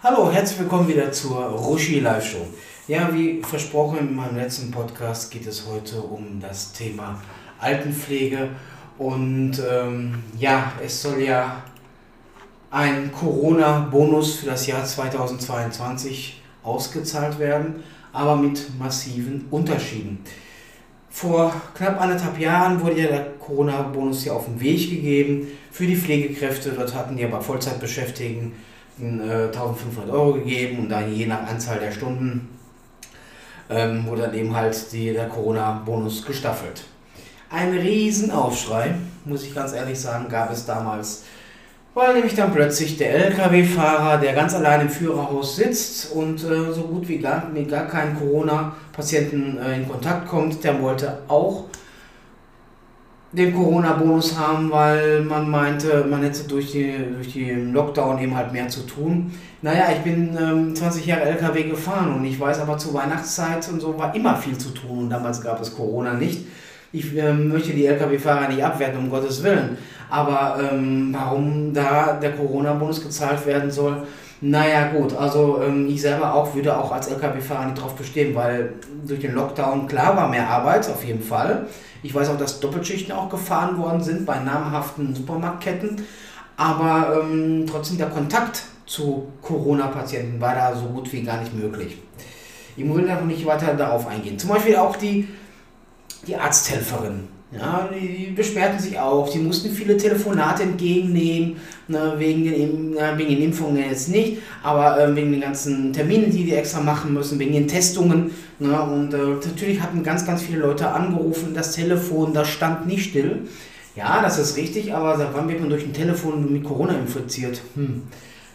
Hallo, herzlich willkommen wieder zur Roshi Live Show. Ja, wie versprochen in meinem letzten Podcast geht es heute um das Thema Altenpflege. Und ähm, ja, es soll ja ein Corona-Bonus für das Jahr 2022 ausgezahlt werden, aber mit massiven Unterschieden. Vor knapp anderthalb Jahren wurde ja der Corona-Bonus ja auf den Weg gegeben für die Pflegekräfte. Dort hatten die aber Vollzeitbeschäftigten äh, 1500 Euro gegeben und dann je nach Anzahl der Stunden ähm, wurde dann eben halt die, der Corona-Bonus gestaffelt. Ein Riesenaufschrei, muss ich ganz ehrlich sagen, gab es damals weil nämlich dann plötzlich der Lkw-Fahrer, der ganz allein im Führerhaus sitzt und äh, so gut wie gar, mit gar keinen Corona-Patienten äh, in Kontakt kommt, der wollte auch den Corona-Bonus haben, weil man meinte, man hätte durch, die, durch den Lockdown eben halt mehr zu tun. Naja, ich bin ähm, 20 Jahre LKW gefahren und ich weiß aber zur Weihnachtszeit und so war immer viel zu tun und damals gab es Corona nicht. Ich äh, möchte die Lkw-Fahrer nicht abwerten, um Gottes Willen. Aber ähm, warum da der Corona-Bonus gezahlt werden soll, naja gut, also ähm, ich selber auch würde auch als Lkw-Fahrer nicht drauf bestehen, weil durch den Lockdown klar war mehr Arbeit, auf jeden Fall. Ich weiß auch, dass Doppelschichten auch gefahren worden sind bei namhaften Supermarktketten. Aber ähm, trotzdem der Kontakt zu Corona-Patienten war da so gut wie gar nicht möglich. Ich will da nicht weiter darauf eingehen. Zum Beispiel auch die, die Arzthelferin ja, die beschwerten sich auch. Sie mussten viele Telefonate entgegennehmen, ne, wegen, den, wegen den Impfungen jetzt nicht, aber äh, wegen den ganzen Terminen, die die extra machen müssen, wegen den Testungen. Ne, und äh, natürlich hatten ganz, ganz viele Leute angerufen, das Telefon, das stand nicht still. Ja, das ist richtig, aber seit wann wird man durch ein Telefon mit Corona infiziert? Hm.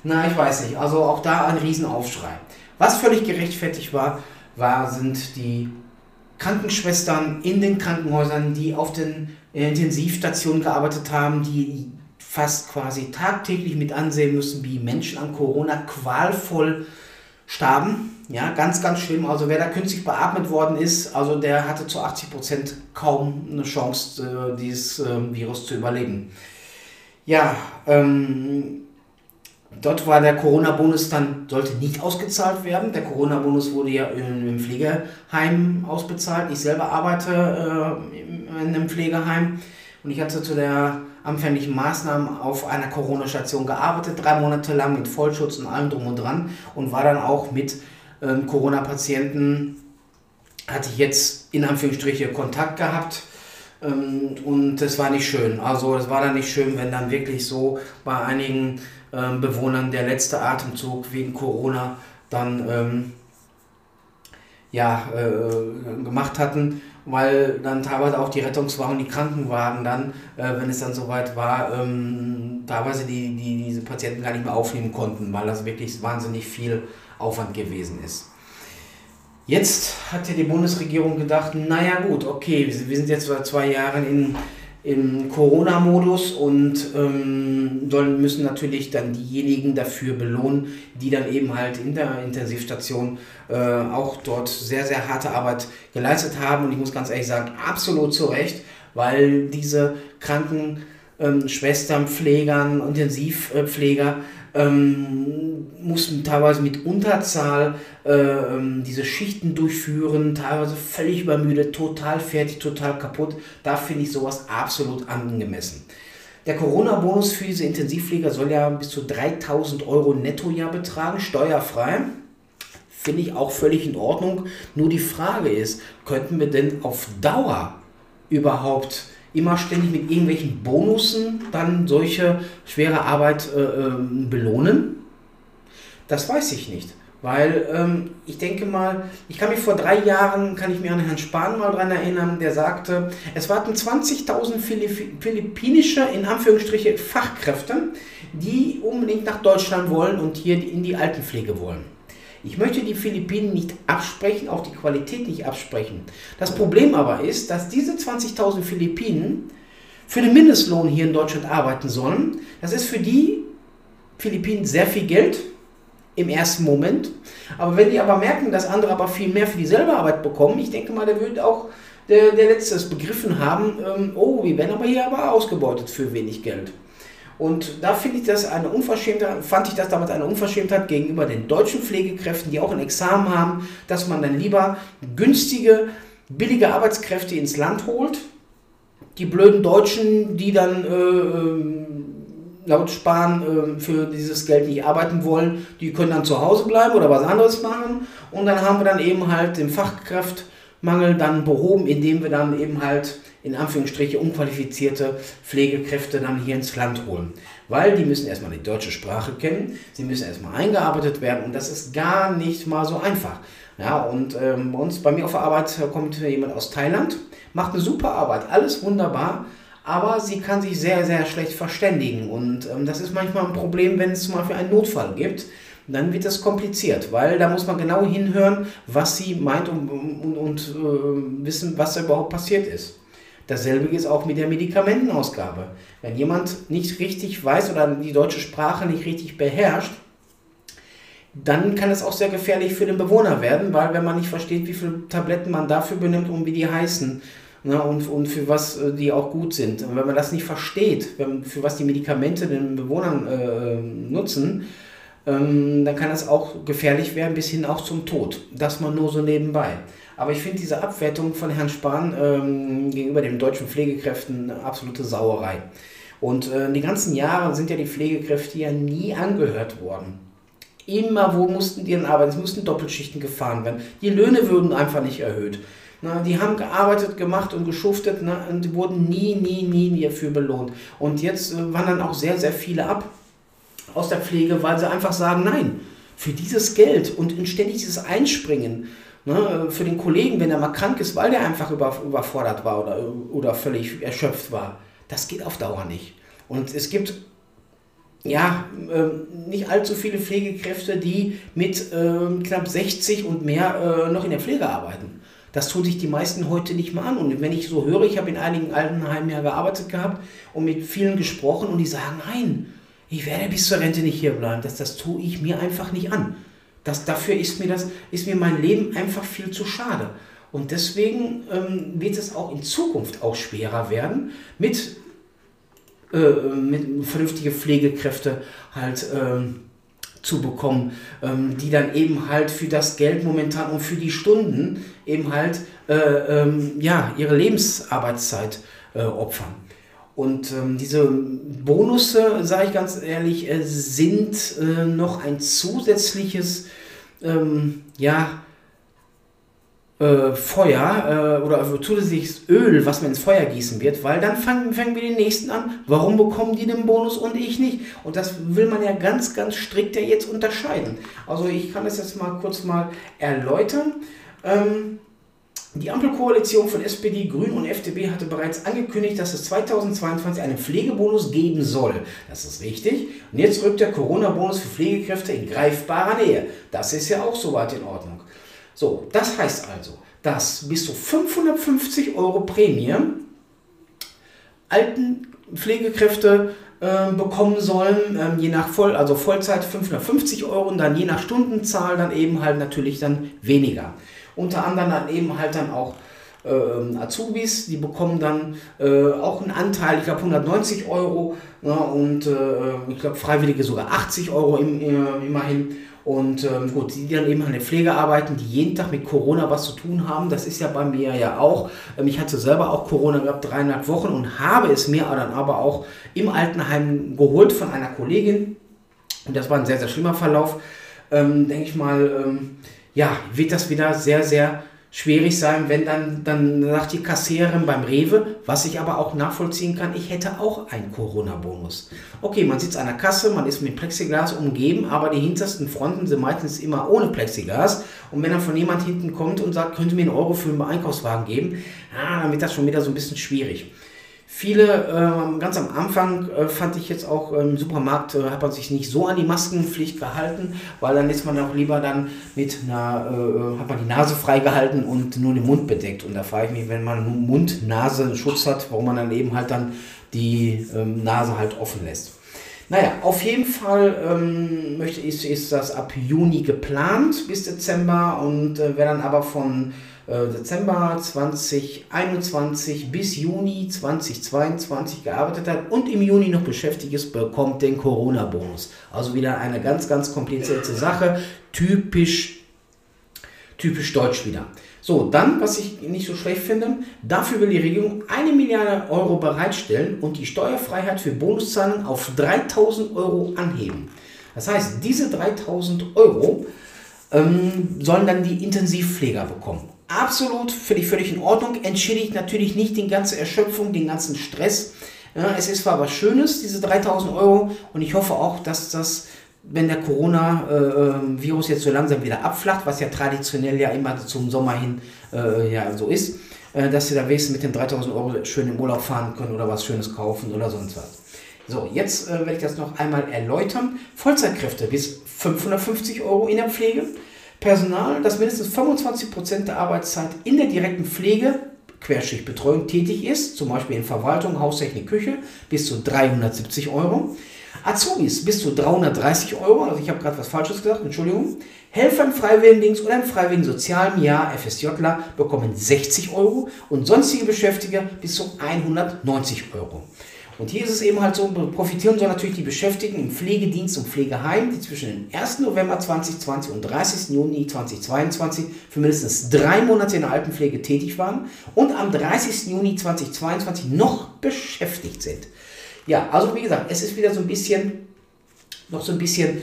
Na, ich weiß nicht. Also auch da ein Riesenaufschrei. Was völlig gerechtfertigt war, war sind die Krankenschwestern in den Krankenhäusern, die auf den Intensivstationen gearbeitet haben, die fast quasi tagtäglich mit ansehen müssen, wie Menschen an Corona qualvoll starben. Ja, ganz, ganz schlimm. Also wer da künstlich beatmet worden ist, also der hatte zu 80 Prozent kaum eine Chance, äh, dieses äh, Virus zu überleben. Ja, ähm, Dort war der Corona-Bonus dann, sollte nicht ausgezahlt werden. Der Corona-Bonus wurde ja im Pflegeheim ausbezahlt. Ich selber arbeite äh, in einem Pflegeheim und ich hatte zu der anfänglichen Maßnahmen auf einer Corona-Station gearbeitet, drei Monate lang mit Vollschutz und allem drum und dran und war dann auch mit ähm, Corona-Patienten, hatte ich jetzt in Anführungsstriche Kontakt gehabt ähm, und das war nicht schön. Also es war dann nicht schön, wenn dann wirklich so bei einigen ähm, Bewohnern der letzte Atemzug wegen Corona dann ähm, ja, äh, gemacht hatten, weil dann teilweise auch die Rettungswagen, die Krankenwagen dann, äh, wenn es dann soweit war, ähm, teilweise die, die diese Patienten gar nicht mehr aufnehmen konnten, weil das wirklich wahnsinnig viel Aufwand gewesen ist. Jetzt hat ja die Bundesregierung gedacht, naja gut, okay, wir sind jetzt seit zwei Jahren in im Corona-Modus und ähm, müssen natürlich dann diejenigen dafür belohnen, die dann eben halt in der Intensivstation äh, auch dort sehr, sehr harte Arbeit geleistet haben. Und ich muss ganz ehrlich sagen, absolut zu Recht, weil diese Krankenschwestern, ähm, Pflegern, Intensivpfleger ähm, mussten teilweise mit Unterzahl äh, ähm, diese Schichten durchführen, teilweise völlig übermüdet, total fertig, total kaputt. Da finde ich sowas absolut angemessen. Der Corona-Bonus für diese Intensivpfleger soll ja bis zu 3000 Euro Nettojahr betragen, steuerfrei. Finde ich auch völlig in Ordnung. Nur die Frage ist, könnten wir denn auf Dauer überhaupt immer ständig mit irgendwelchen Bonussen dann solche schwere Arbeit äh, ähm, belohnen? Das weiß ich nicht. Weil ähm, ich denke mal, ich kann mich vor drei Jahren, kann ich mich an Herrn Spahn mal dran erinnern, der sagte, es warten 20.000 philippinische, in Anführungsstriche, Fachkräfte, die unbedingt nach Deutschland wollen und hier in die Altenpflege wollen. Ich möchte die Philippinen nicht absprechen, auch die Qualität nicht absprechen. Das Problem aber ist, dass diese 20.000 Philippinen für den Mindestlohn hier in Deutschland arbeiten sollen. Das ist für die Philippinen sehr viel Geld im ersten Moment. Aber wenn die aber merken, dass andere aber viel mehr für dieselbe Arbeit bekommen, ich denke mal, der würde auch der, der Letzte begriffen haben, ähm, oh, wir werden aber hier aber ausgebeutet für wenig Geld. Und da finde ich das eine Unverschämtheit, fand ich das damals eine Unverschämtheit gegenüber den deutschen Pflegekräften, die auch ein Examen haben, dass man dann lieber günstige, billige Arbeitskräfte ins Land holt. Die blöden Deutschen, die dann äh, ähm, laut Spahn äh, für dieses Geld nicht arbeiten wollen, die können dann zu Hause bleiben oder was anderes machen. Und dann haben wir dann eben halt den Fachkraftmangel dann behoben, indem wir dann eben halt in Anführungsstriche unqualifizierte Pflegekräfte dann hier ins Land holen. Weil die müssen erstmal die deutsche Sprache kennen, sie müssen erstmal eingearbeitet werden und das ist gar nicht mal so einfach. Ja, und ähm, bei uns, bei mir auf der Arbeit kommt jemand aus Thailand, macht eine super Arbeit, alles wunderbar, aber sie kann sich sehr, sehr schlecht verständigen und ähm, das ist manchmal ein Problem, wenn es zum Beispiel einen Notfall gibt dann wird das kompliziert, weil da muss man genau hinhören, was sie meint und, und, und äh, wissen, was da überhaupt passiert ist. Dasselbe ist auch mit der Medikamentenausgabe. Wenn jemand nicht richtig weiß oder die deutsche Sprache nicht richtig beherrscht, dann kann es auch sehr gefährlich für den Bewohner werden, weil wenn man nicht versteht, wie viele Tabletten man dafür benimmt und wie die heißen ne, und, und für was äh, die auch gut sind. Und wenn man das nicht versteht, wenn, für was die Medikamente den Bewohnern äh, nutzen, ähm, dann kann es auch gefährlich werden, bis hin auch zum Tod. Das mal nur so nebenbei. Aber ich finde diese Abwertung von Herrn Spahn ähm, gegenüber den deutschen Pflegekräften eine absolute Sauerei. Und äh, die ganzen Jahre sind ja die Pflegekräfte ja nie angehört worden. Immer wo mussten die denn arbeiten? Es mussten Doppelschichten gefahren werden. Die Löhne würden einfach nicht erhöht. Na, die haben gearbeitet, gemacht und geschuftet na, und wurden nie, nie, nie dafür belohnt. Und jetzt äh, wandern auch sehr, sehr viele ab aus der Pflege, weil sie einfach sagen, nein, für dieses Geld und ständig dieses Einspringen, ne, für den Kollegen, wenn er mal krank ist, weil der einfach über, überfordert war oder, oder völlig erschöpft war, das geht auf Dauer nicht. Und es gibt ja, äh, nicht allzu viele Pflegekräfte, die mit äh, knapp 60 und mehr äh, noch in der Pflege arbeiten. Das tun sich die meisten heute nicht mehr an. Und wenn ich so höre, ich habe in einigen Altenheimen ja gearbeitet gehabt und mit vielen gesprochen und die sagen, nein, ich werde bis zur Rente nicht hier bleiben. Das, das tue ich mir einfach nicht an. Das, dafür ist mir, das, ist mir mein Leben einfach viel zu schade. Und deswegen ähm, wird es auch in Zukunft auch schwerer werden, mit, äh, mit vernünftige Pflegekräfte halt ähm, zu bekommen, ähm, die dann eben halt für das Geld momentan und für die Stunden eben halt äh, ähm, ja, ihre Lebensarbeitszeit äh, opfern. Und ähm, diese Bonusse, sage ich ganz ehrlich, äh, sind äh, noch ein zusätzliches, ähm, ja, äh, Feuer äh, oder zusätzliches Öl, was man ins Feuer gießen wird, weil dann fangen, fangen wir den nächsten an. Warum bekommen die den Bonus und ich nicht? Und das will man ja ganz, ganz strikt ja jetzt unterscheiden. Also ich kann das jetzt mal kurz mal erläutern. Ähm, die Ampelkoalition von SPD, Grün und FDP hatte bereits angekündigt, dass es 2022 einen Pflegebonus geben soll. Das ist richtig. Und jetzt rückt der Corona-Bonus für Pflegekräfte in greifbarer Nähe. Das ist ja auch soweit in Ordnung. So, das heißt also, dass bis zu 550 Euro Prämie alten Pflegekräfte äh, bekommen sollen, äh, je nach Voll, also Vollzeit 550 Euro und dann je nach Stundenzahl dann eben halt natürlich dann weniger. Unter anderem dann eben halt dann auch äh, Azubis, die bekommen dann äh, auch einen Anteil, ich glaube 190 Euro ja, und äh, ich glaube Freiwillige sogar 80 Euro im, äh, immerhin. Und ähm, gut, die dann eben an der Pflege arbeiten, die jeden Tag mit Corona was zu tun haben, das ist ja bei mir ja auch. Ähm, ich hatte selber auch Corona gehabt, dreieinhalb Wochen und habe es mir dann aber auch im Altenheim geholt von einer Kollegin. Und das war ein sehr, sehr schlimmer Verlauf. Ähm, Denke ich mal, ähm, ja, wird das wieder sehr, sehr schwierig sein, wenn dann, dann sagt die Kassiererin beim Rewe, was ich aber auch nachvollziehen kann, ich hätte auch einen Corona-Bonus. Okay, man sitzt an der Kasse, man ist mit Plexiglas umgeben, aber die hintersten Fronten sind meistens immer ohne Plexiglas. Und wenn dann von jemand hinten kommt und sagt, könnte mir einen Euro für einen Einkaufswagen geben, ah, dann wird das schon wieder so ein bisschen schwierig. Viele, äh, ganz am Anfang äh, fand ich jetzt auch im Supermarkt, äh, hat man sich nicht so an die Maskenpflicht gehalten, weil dann ist man auch lieber dann mit einer, äh, hat man die Nase freigehalten und nur den Mund bedeckt. Und da frage ich mich, wenn man Mund, Nase Schutz hat, warum man dann eben halt dann die ähm, Nase halt offen lässt. Naja, auf jeden Fall ähm, möchte ich, ist das ab Juni geplant bis Dezember und äh, wer dann aber von Dezember 2021 bis Juni 2022 gearbeitet hat und im Juni noch beschäftigt ist, bekommt den Corona-Bonus. Also wieder eine ganz, ganz komplizierte Sache, typisch, typisch deutsch wieder. So, dann, was ich nicht so schlecht finde, dafür will die Regierung eine Milliarde Euro bereitstellen und die Steuerfreiheit für Bonuszahlungen auf 3000 Euro anheben. Das heißt, diese 3000 Euro ähm, sollen dann die Intensivpfleger bekommen. Absolut völlig, völlig in Ordnung, entschädigt natürlich nicht die ganze Erschöpfung, den ganzen Stress. Ja, es ist zwar was Schönes, diese 3000 Euro, und ich hoffe auch, dass das wenn der Corona-Virus jetzt so langsam wieder abflacht, was ja traditionell ja immer zum Sommer hin äh, ja so ist, äh, dass sie da wenigstens mit den 3000 Euro schön im Urlaub fahren können oder was Schönes kaufen oder sonst was. So, jetzt äh, werde ich das noch einmal erläutern. Vollzeitkräfte bis 550 Euro in der Pflege. Personal, das mindestens 25% der Arbeitszeit in der direkten Pflege, Querschichtbetreuung tätig ist, zum Beispiel in Verwaltung, Haustechnik, Küche, bis zu 370 Euro. Azubis bis zu 330 Euro, also ich habe gerade was Falsches gesagt, Entschuldigung. Helfer im Freiwilligendienst oder im freiwilligen sozialen Jahr, FSJler, bekommen 60 Euro und sonstige Beschäftigte bis zu 190 Euro. Und hier ist es eben halt so, profitieren sollen natürlich die Beschäftigten im Pflegedienst und Pflegeheim, die zwischen dem 1. November 2020 und 30. Juni 2022 für mindestens drei Monate in der Altenpflege tätig waren und am 30. Juni 2022 noch beschäftigt sind. Ja, also wie gesagt, es ist wieder so ein bisschen, noch so ein bisschen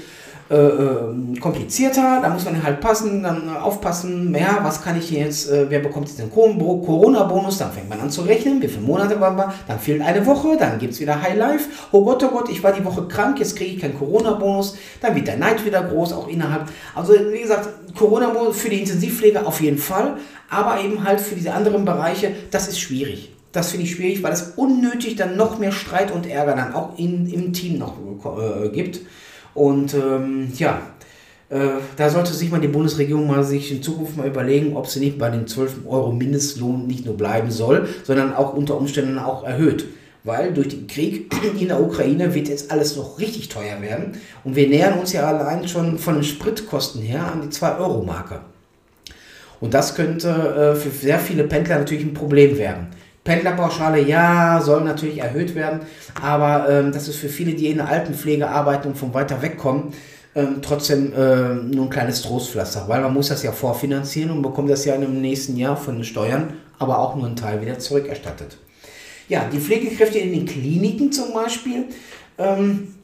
äh, ähm, komplizierter. Da muss man halt passen, dann aufpassen, ja, was kann ich jetzt, äh, wer bekommt jetzt den Corona-Bonus? Dann fängt man an zu rechnen, wie viele Monate waren wir, dann fehlt eine Woche, dann gibt es wieder High Life. Oh Gott, oh Gott, ich war die Woche krank, jetzt kriege ich keinen Corona-Bonus. Dann wird der Neid wieder groß, auch innerhalb. Also wie gesagt, Corona-Bonus für die Intensivpflege auf jeden Fall, aber eben halt für diese anderen Bereiche, das ist schwierig. Das finde ich schwierig, weil es unnötig dann noch mehr Streit und Ärger dann auch in, im Team noch äh, gibt. Und ähm, ja, äh, da sollte sich mal die Bundesregierung mal sich in Zukunft mal überlegen, ob sie nicht bei den 12 Euro Mindestlohn nicht nur bleiben soll, sondern auch unter Umständen auch erhöht. Weil durch den Krieg in der Ukraine wird jetzt alles noch richtig teuer werden. Und wir nähern uns ja allein schon von den Spritkosten her an die 2-Euro-Marke. Und das könnte äh, für sehr viele Pendler natürlich ein Problem werden. Pendlerpauschale, ja, soll natürlich erhöht werden, aber ähm, das ist für viele, die in der Altenpflege arbeiten und von weiter weg kommen, ähm, trotzdem äh, nur ein kleines Trostpflaster, weil man muss das ja vorfinanzieren und bekommt das ja im nächsten Jahr von den Steuern, aber auch nur einen Teil wieder zurückerstattet. Ja, die Pflegekräfte in den Kliniken zum Beispiel, ähm, äh,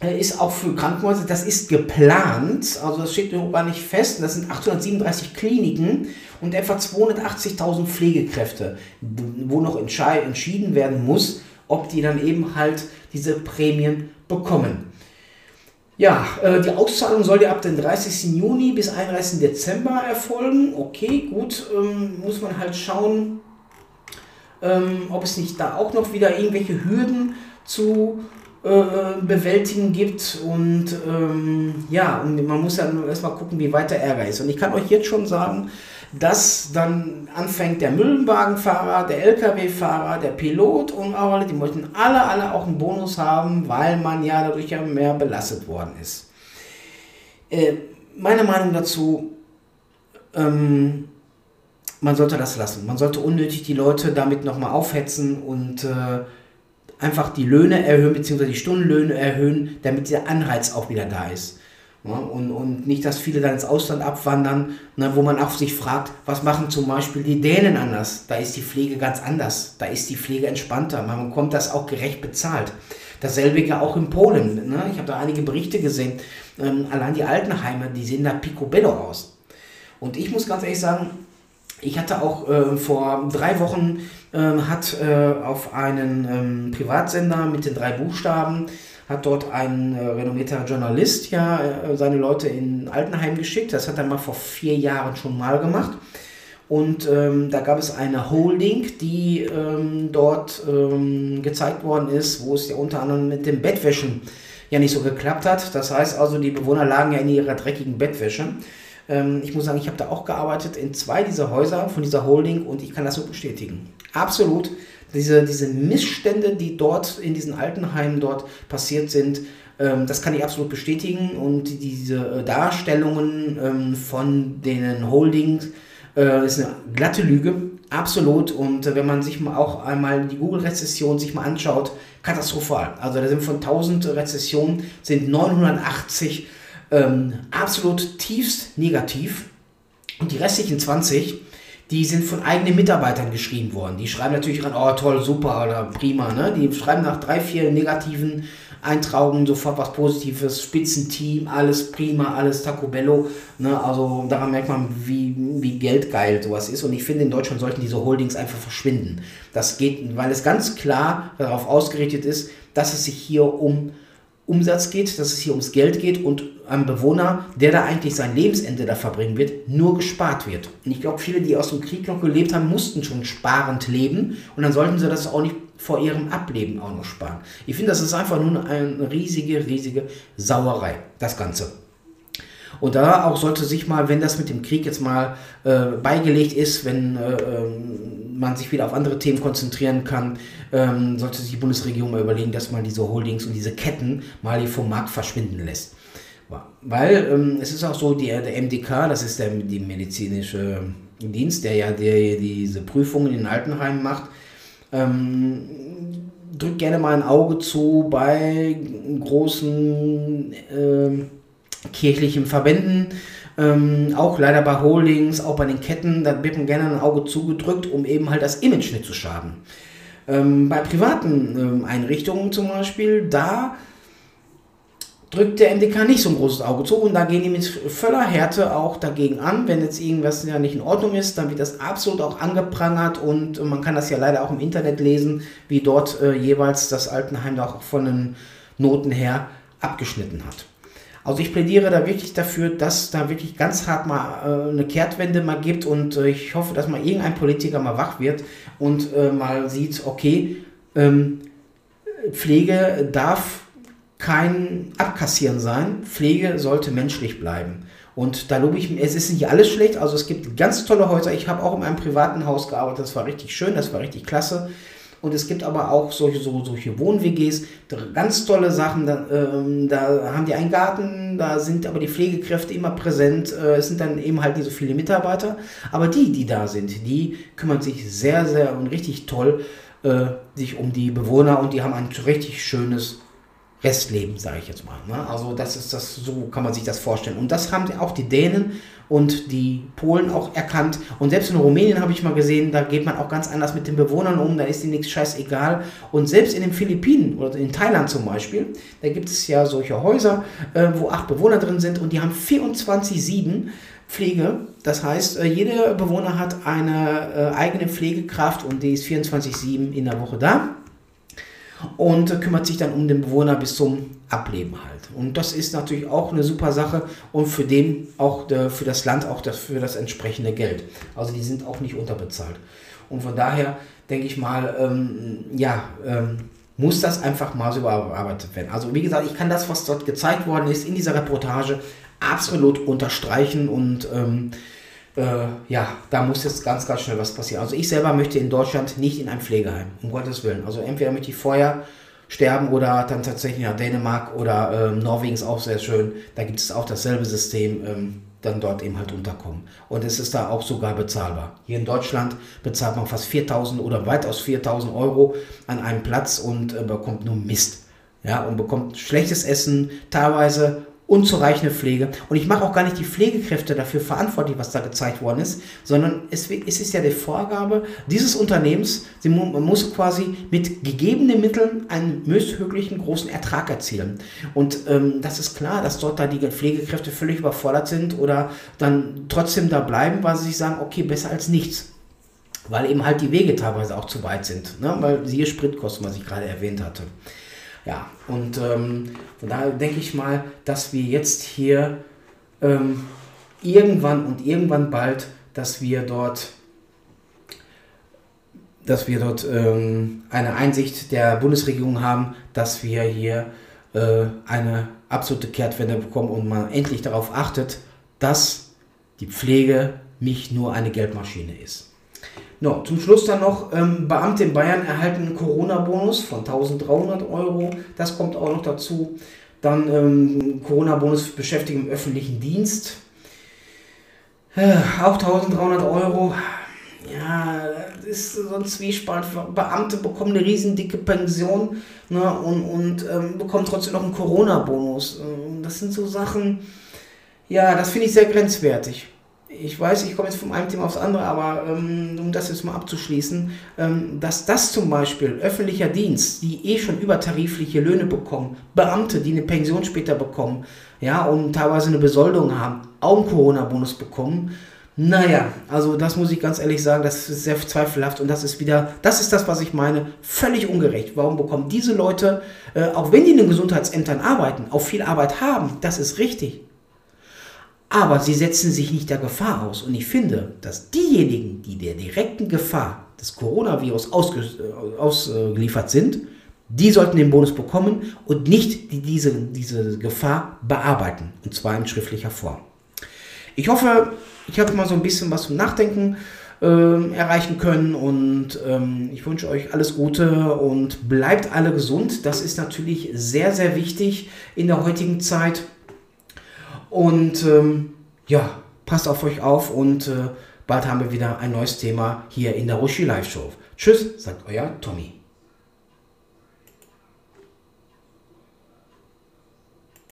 ist auch für Krankenhäuser, das ist geplant, also das steht gar nicht fest, das sind 837 Kliniken und etwa 280.000 Pflegekräfte, wo noch entschieden werden muss, ob die dann eben halt diese Prämien bekommen. Ja, äh, die Auszahlung soll ja ab dem 30. Juni bis 31. Dezember erfolgen. Okay, gut, ähm, muss man halt schauen, ähm, ob es nicht da auch noch wieder irgendwelche Hürden zu äh, bewältigen gibt. Und ähm, ja, und man muss ja erstmal gucken, wie weit der Ärger ist. Und ich kann euch jetzt schon sagen, dass dann anfängt der Müllwagenfahrer, der LKW-Fahrer, der Pilot und auch alle, die möchten alle, alle auch einen Bonus haben, weil man ja dadurch ja mehr belastet worden ist. Äh, meine Meinung dazu, ähm, man sollte das lassen. Man sollte unnötig die Leute damit nochmal aufhetzen und äh, einfach die Löhne erhöhen, beziehungsweise die Stundenlöhne erhöhen, damit der Anreiz auch wieder da ist. Ja, und, und nicht, dass viele dann ins Ausland abwandern, ne, wo man auch sich fragt, was machen zum Beispiel die Dänen anders? Da ist die Pflege ganz anders, da ist die Pflege entspannter, man bekommt das auch gerecht bezahlt. Dasselbe auch in Polen. Ne? Ich habe da einige Berichte gesehen. Ähm, allein die Altenheime, die sehen da picobello aus. Und ich muss ganz ehrlich sagen, ich hatte auch äh, vor drei Wochen äh, hat äh, auf einen ähm, Privatsender mit den drei Buchstaben hat dort ein äh, renommierter Journalist ja äh, seine Leute in Altenheim geschickt. Das hat er mal vor vier Jahren schon mal gemacht. Und ähm, da gab es eine Holding, die ähm, dort ähm, gezeigt worden ist, wo es ja unter anderem mit dem Bettwäschen ja nicht so geklappt hat. Das heißt also, die Bewohner lagen ja in ihrer dreckigen Bettwäsche. Ähm, ich muss sagen, ich habe da auch gearbeitet in zwei dieser Häuser von dieser Holding und ich kann das so bestätigen. Absolut diese, diese Missstände, die dort in diesen Altenheimen dort passiert sind, ähm, das kann ich absolut bestätigen. Und diese äh, Darstellungen ähm, von den Holdings äh, ist eine glatte Lüge. Absolut. Und äh, wenn man sich mal auch einmal die Google-Rezession sich mal anschaut, katastrophal. Also da sind von 1000 Rezessionen sind 980 ähm, absolut tiefst negativ. Und die restlichen 20, die sind von eigenen Mitarbeitern geschrieben worden. Die schreiben natürlich ran, oh toll, super oder prima. Ne? Die schreiben nach drei, vier negativen Eintragungen sofort was Positives, Spitzenteam, alles prima, alles Taco Bello. Ne? Also daran merkt man, wie, wie geldgeil sowas ist. Und ich finde, in Deutschland sollten diese Holdings einfach verschwinden. Das geht, weil es ganz klar darauf ausgerichtet ist, dass es sich hier um Umsatz geht, dass es hier ums Geld geht und am Bewohner, der da eigentlich sein Lebensende da verbringen wird, nur gespart wird. Und ich glaube, viele, die aus dem Krieg noch gelebt haben, mussten schon sparend leben und dann sollten sie das auch nicht vor ihrem Ableben auch noch sparen. Ich finde, das ist einfach nur eine riesige, riesige Sauerei, das Ganze. Und da auch sollte sich mal, wenn das mit dem Krieg jetzt mal äh, beigelegt ist, wenn äh, ähm, man sich wieder auf andere Themen konzentrieren kann, ähm, sollte sich die Bundesregierung mal überlegen, dass man diese Holdings und diese Ketten mal hier vom Markt verschwinden lässt. Weil ähm, es ist auch so, die, der MDK, das ist der die medizinische Dienst, der ja der, diese Prüfungen in Altenheimen macht, ähm, drückt gerne mal ein Auge zu bei großen äh, kirchlichen Verbänden, ähm, auch leider bei Holdings, auch bei den Ketten, da wird man gerne ein Auge zugedrückt, um eben halt das Image nicht zu schaden. Ähm, bei privaten ähm, Einrichtungen zum Beispiel, da drückt der MDK nicht so ein großes Auge zu und da gehen die mit voller Härte auch dagegen an. Wenn jetzt irgendwas ja nicht in Ordnung ist, dann wird das absolut auch angeprangert und man kann das ja leider auch im Internet lesen, wie dort äh, jeweils das Altenheim da auch von den Noten her abgeschnitten hat. Also ich plädiere da wirklich dafür, dass da wirklich ganz hart mal äh, eine Kehrtwende mal gibt und äh, ich hoffe, dass mal irgendein Politiker mal wach wird und äh, mal sieht, okay, ähm, Pflege darf kein Abkassieren sein. Pflege sollte menschlich bleiben. Und da lobe ich, es ist nicht alles schlecht, also es gibt ganz tolle Häuser. Ich habe auch in einem privaten Haus gearbeitet, das war richtig schön, das war richtig klasse. Und es gibt aber auch solche, so, solche Wohn-WGs, ganz tolle Sachen. Da, ähm, da, haben die einen Garten, da sind aber die Pflegekräfte immer präsent. Äh, es sind dann eben halt nicht so viele Mitarbeiter. Aber die, die da sind, die kümmern sich sehr, sehr und richtig toll äh, sich um die Bewohner und die haben ein richtig schönes Restleben, sage ich jetzt mal. Ne? Also das ist das, so kann man sich das vorstellen. Und das haben auch die Dänen und die Polen auch erkannt. Und selbst in Rumänien habe ich mal gesehen, da geht man auch ganz anders mit den Bewohnern um, da ist ihnen nichts scheißegal. Und selbst in den Philippinen oder in Thailand zum Beispiel, da gibt es ja solche Häuser, äh, wo acht Bewohner drin sind und die haben 24-7 Pflege. Das heißt, äh, jeder Bewohner hat eine äh, eigene Pflegekraft und die ist 24-7 in der Woche da und kümmert sich dann um den Bewohner bis zum Ableben halt. Und das ist natürlich auch eine super Sache und für den auch für das Land auch das, für das entsprechende Geld. Also die sind auch nicht unterbezahlt. Und von daher denke ich mal, ähm, ja, ähm, muss das einfach mal so überarbeitet werden. Also wie gesagt, ich kann das, was dort gezeigt worden ist in dieser Reportage, absolut unterstreichen und ähm, äh, ja, da muss jetzt ganz, ganz schnell was passieren. Also ich selber möchte in Deutschland nicht in ein Pflegeheim, um Gottes Willen. Also entweder möchte ich vorher sterben oder dann tatsächlich nach Dänemark oder äh, Norwegen ist auch sehr schön. Da gibt es auch dasselbe System, ähm, dann dort eben halt unterkommen. Und es ist da auch sogar bezahlbar. Hier in Deutschland bezahlt man fast 4000 oder weitaus 4000 Euro an einem Platz und äh, bekommt nur Mist. Ja, und bekommt schlechtes Essen, teilweise unzureichende Pflege. Und ich mache auch gar nicht die Pflegekräfte dafür verantwortlich, was da gezeigt worden ist, sondern es, es ist ja die Vorgabe dieses Unternehmens, sie, man muss quasi mit gegebenen Mitteln einen möglichst großen Ertrag erzielen. Und ähm, das ist klar, dass dort da die Pflegekräfte völlig überfordert sind oder dann trotzdem da bleiben, weil sie sich sagen, okay, besser als nichts. Weil eben halt die Wege teilweise auch zu weit sind. Ne? Weil siehe Spritkosten, was ich gerade erwähnt hatte. Ja, und ähm, von daher denke ich mal, dass wir jetzt hier ähm, irgendwann und irgendwann bald, dass wir dort dass wir dort ähm, eine Einsicht der Bundesregierung haben, dass wir hier äh, eine absolute Kehrtwende bekommen und man endlich darauf achtet, dass die Pflege nicht nur eine Geldmaschine ist. No, zum Schluss dann noch, ähm, Beamte in Bayern erhalten einen Corona-Bonus von 1300 Euro. Das kommt auch noch dazu. Dann ähm, Corona-Bonus für Beschäftigte im öffentlichen Dienst. Äh, auch 1300 Euro. Ja, das ist so ein Zwiespalt. Beamte bekommen eine riesendicke Pension ne, und, und ähm, bekommen trotzdem noch einen Corona-Bonus. Ähm, das sind so Sachen, ja, das finde ich sehr grenzwertig ich weiß, ich komme jetzt vom einen Thema aufs andere, aber ähm, um das jetzt mal abzuschließen, ähm, dass das zum Beispiel öffentlicher Dienst, die eh schon übertarifliche Löhne bekommen, Beamte, die eine Pension später bekommen, ja, und teilweise eine Besoldung haben, auch einen Corona-Bonus bekommen. Naja, also das muss ich ganz ehrlich sagen, das ist sehr zweifelhaft und das ist wieder, das ist das, was ich meine, völlig ungerecht. Warum bekommen diese Leute, äh, auch wenn die in den Gesundheitsämtern arbeiten, auch viel Arbeit haben, das ist richtig, aber sie setzen sich nicht der Gefahr aus. Und ich finde, dass diejenigen, die der direkten Gefahr des Coronavirus äh, ausgeliefert sind, die sollten den Bonus bekommen und nicht die diese, diese Gefahr bearbeiten. Und zwar in schriftlicher Form. Ich hoffe, ich habe mal so ein bisschen was zum Nachdenken äh, erreichen können und ähm, ich wünsche euch alles Gute und bleibt alle gesund. Das ist natürlich sehr, sehr wichtig in der heutigen Zeit. Und ähm, ja, passt auf euch auf und äh, bald haben wir wieder ein neues Thema hier in der Roshi Live Show. Tschüss, sagt euer Tommy.